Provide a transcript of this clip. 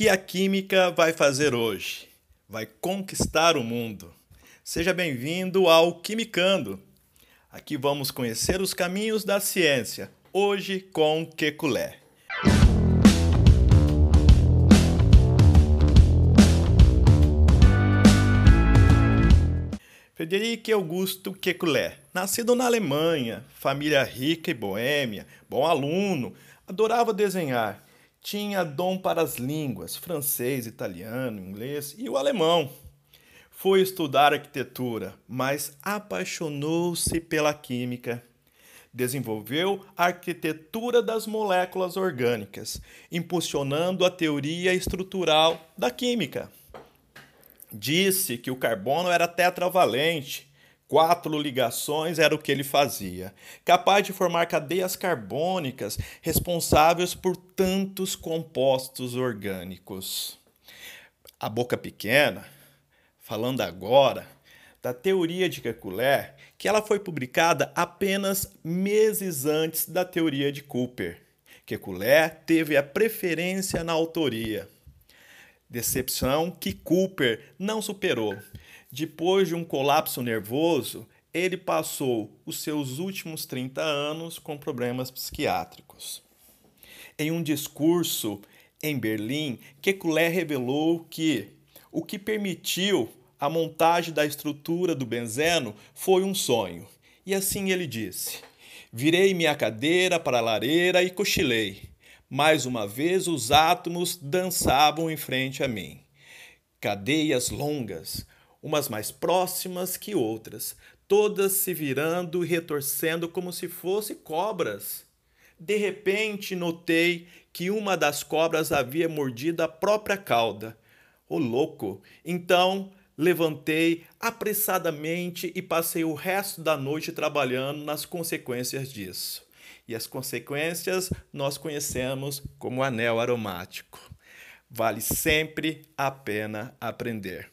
que a química vai fazer hoje? Vai conquistar o mundo. Seja bem-vindo ao Quimicando. Aqui vamos conhecer os caminhos da ciência, hoje com Kekulé. Frederic Augusto Kekulé, nascido na Alemanha, família rica e boêmia, bom aluno, adorava desenhar tinha dom para as línguas, francês, italiano, inglês e o alemão. Foi estudar arquitetura, mas apaixonou-se pela química. Desenvolveu a arquitetura das moléculas orgânicas, impulsionando a teoria estrutural da química. Disse que o carbono era tetravalente, Quatro ligações era o que ele fazia, capaz de formar cadeias carbônicas responsáveis por tantos compostos orgânicos. A boca pequena, falando agora da teoria de Kekulé, que ela foi publicada apenas meses antes da teoria de Cooper. Kekulé teve a preferência na autoria. Decepção que Cooper não superou depois de um colapso nervoso, ele passou os seus últimos 30 anos com problemas psiquiátricos. Em um discurso em Berlim, Kekulé revelou que o que permitiu a montagem da estrutura do benzeno foi um sonho. E assim ele disse: Virei minha cadeira para a lareira e cochilei. Mais uma vez os átomos dançavam em frente a mim. Cadeias longas, umas mais próximas que outras, todas se virando e retorcendo como se fossem cobras. De repente notei que uma das cobras havia mordido a própria cauda. O louco! Então levantei apressadamente e passei o resto da noite trabalhando nas consequências disso. E as consequências nós conhecemos como anel aromático. Vale sempre a pena aprender.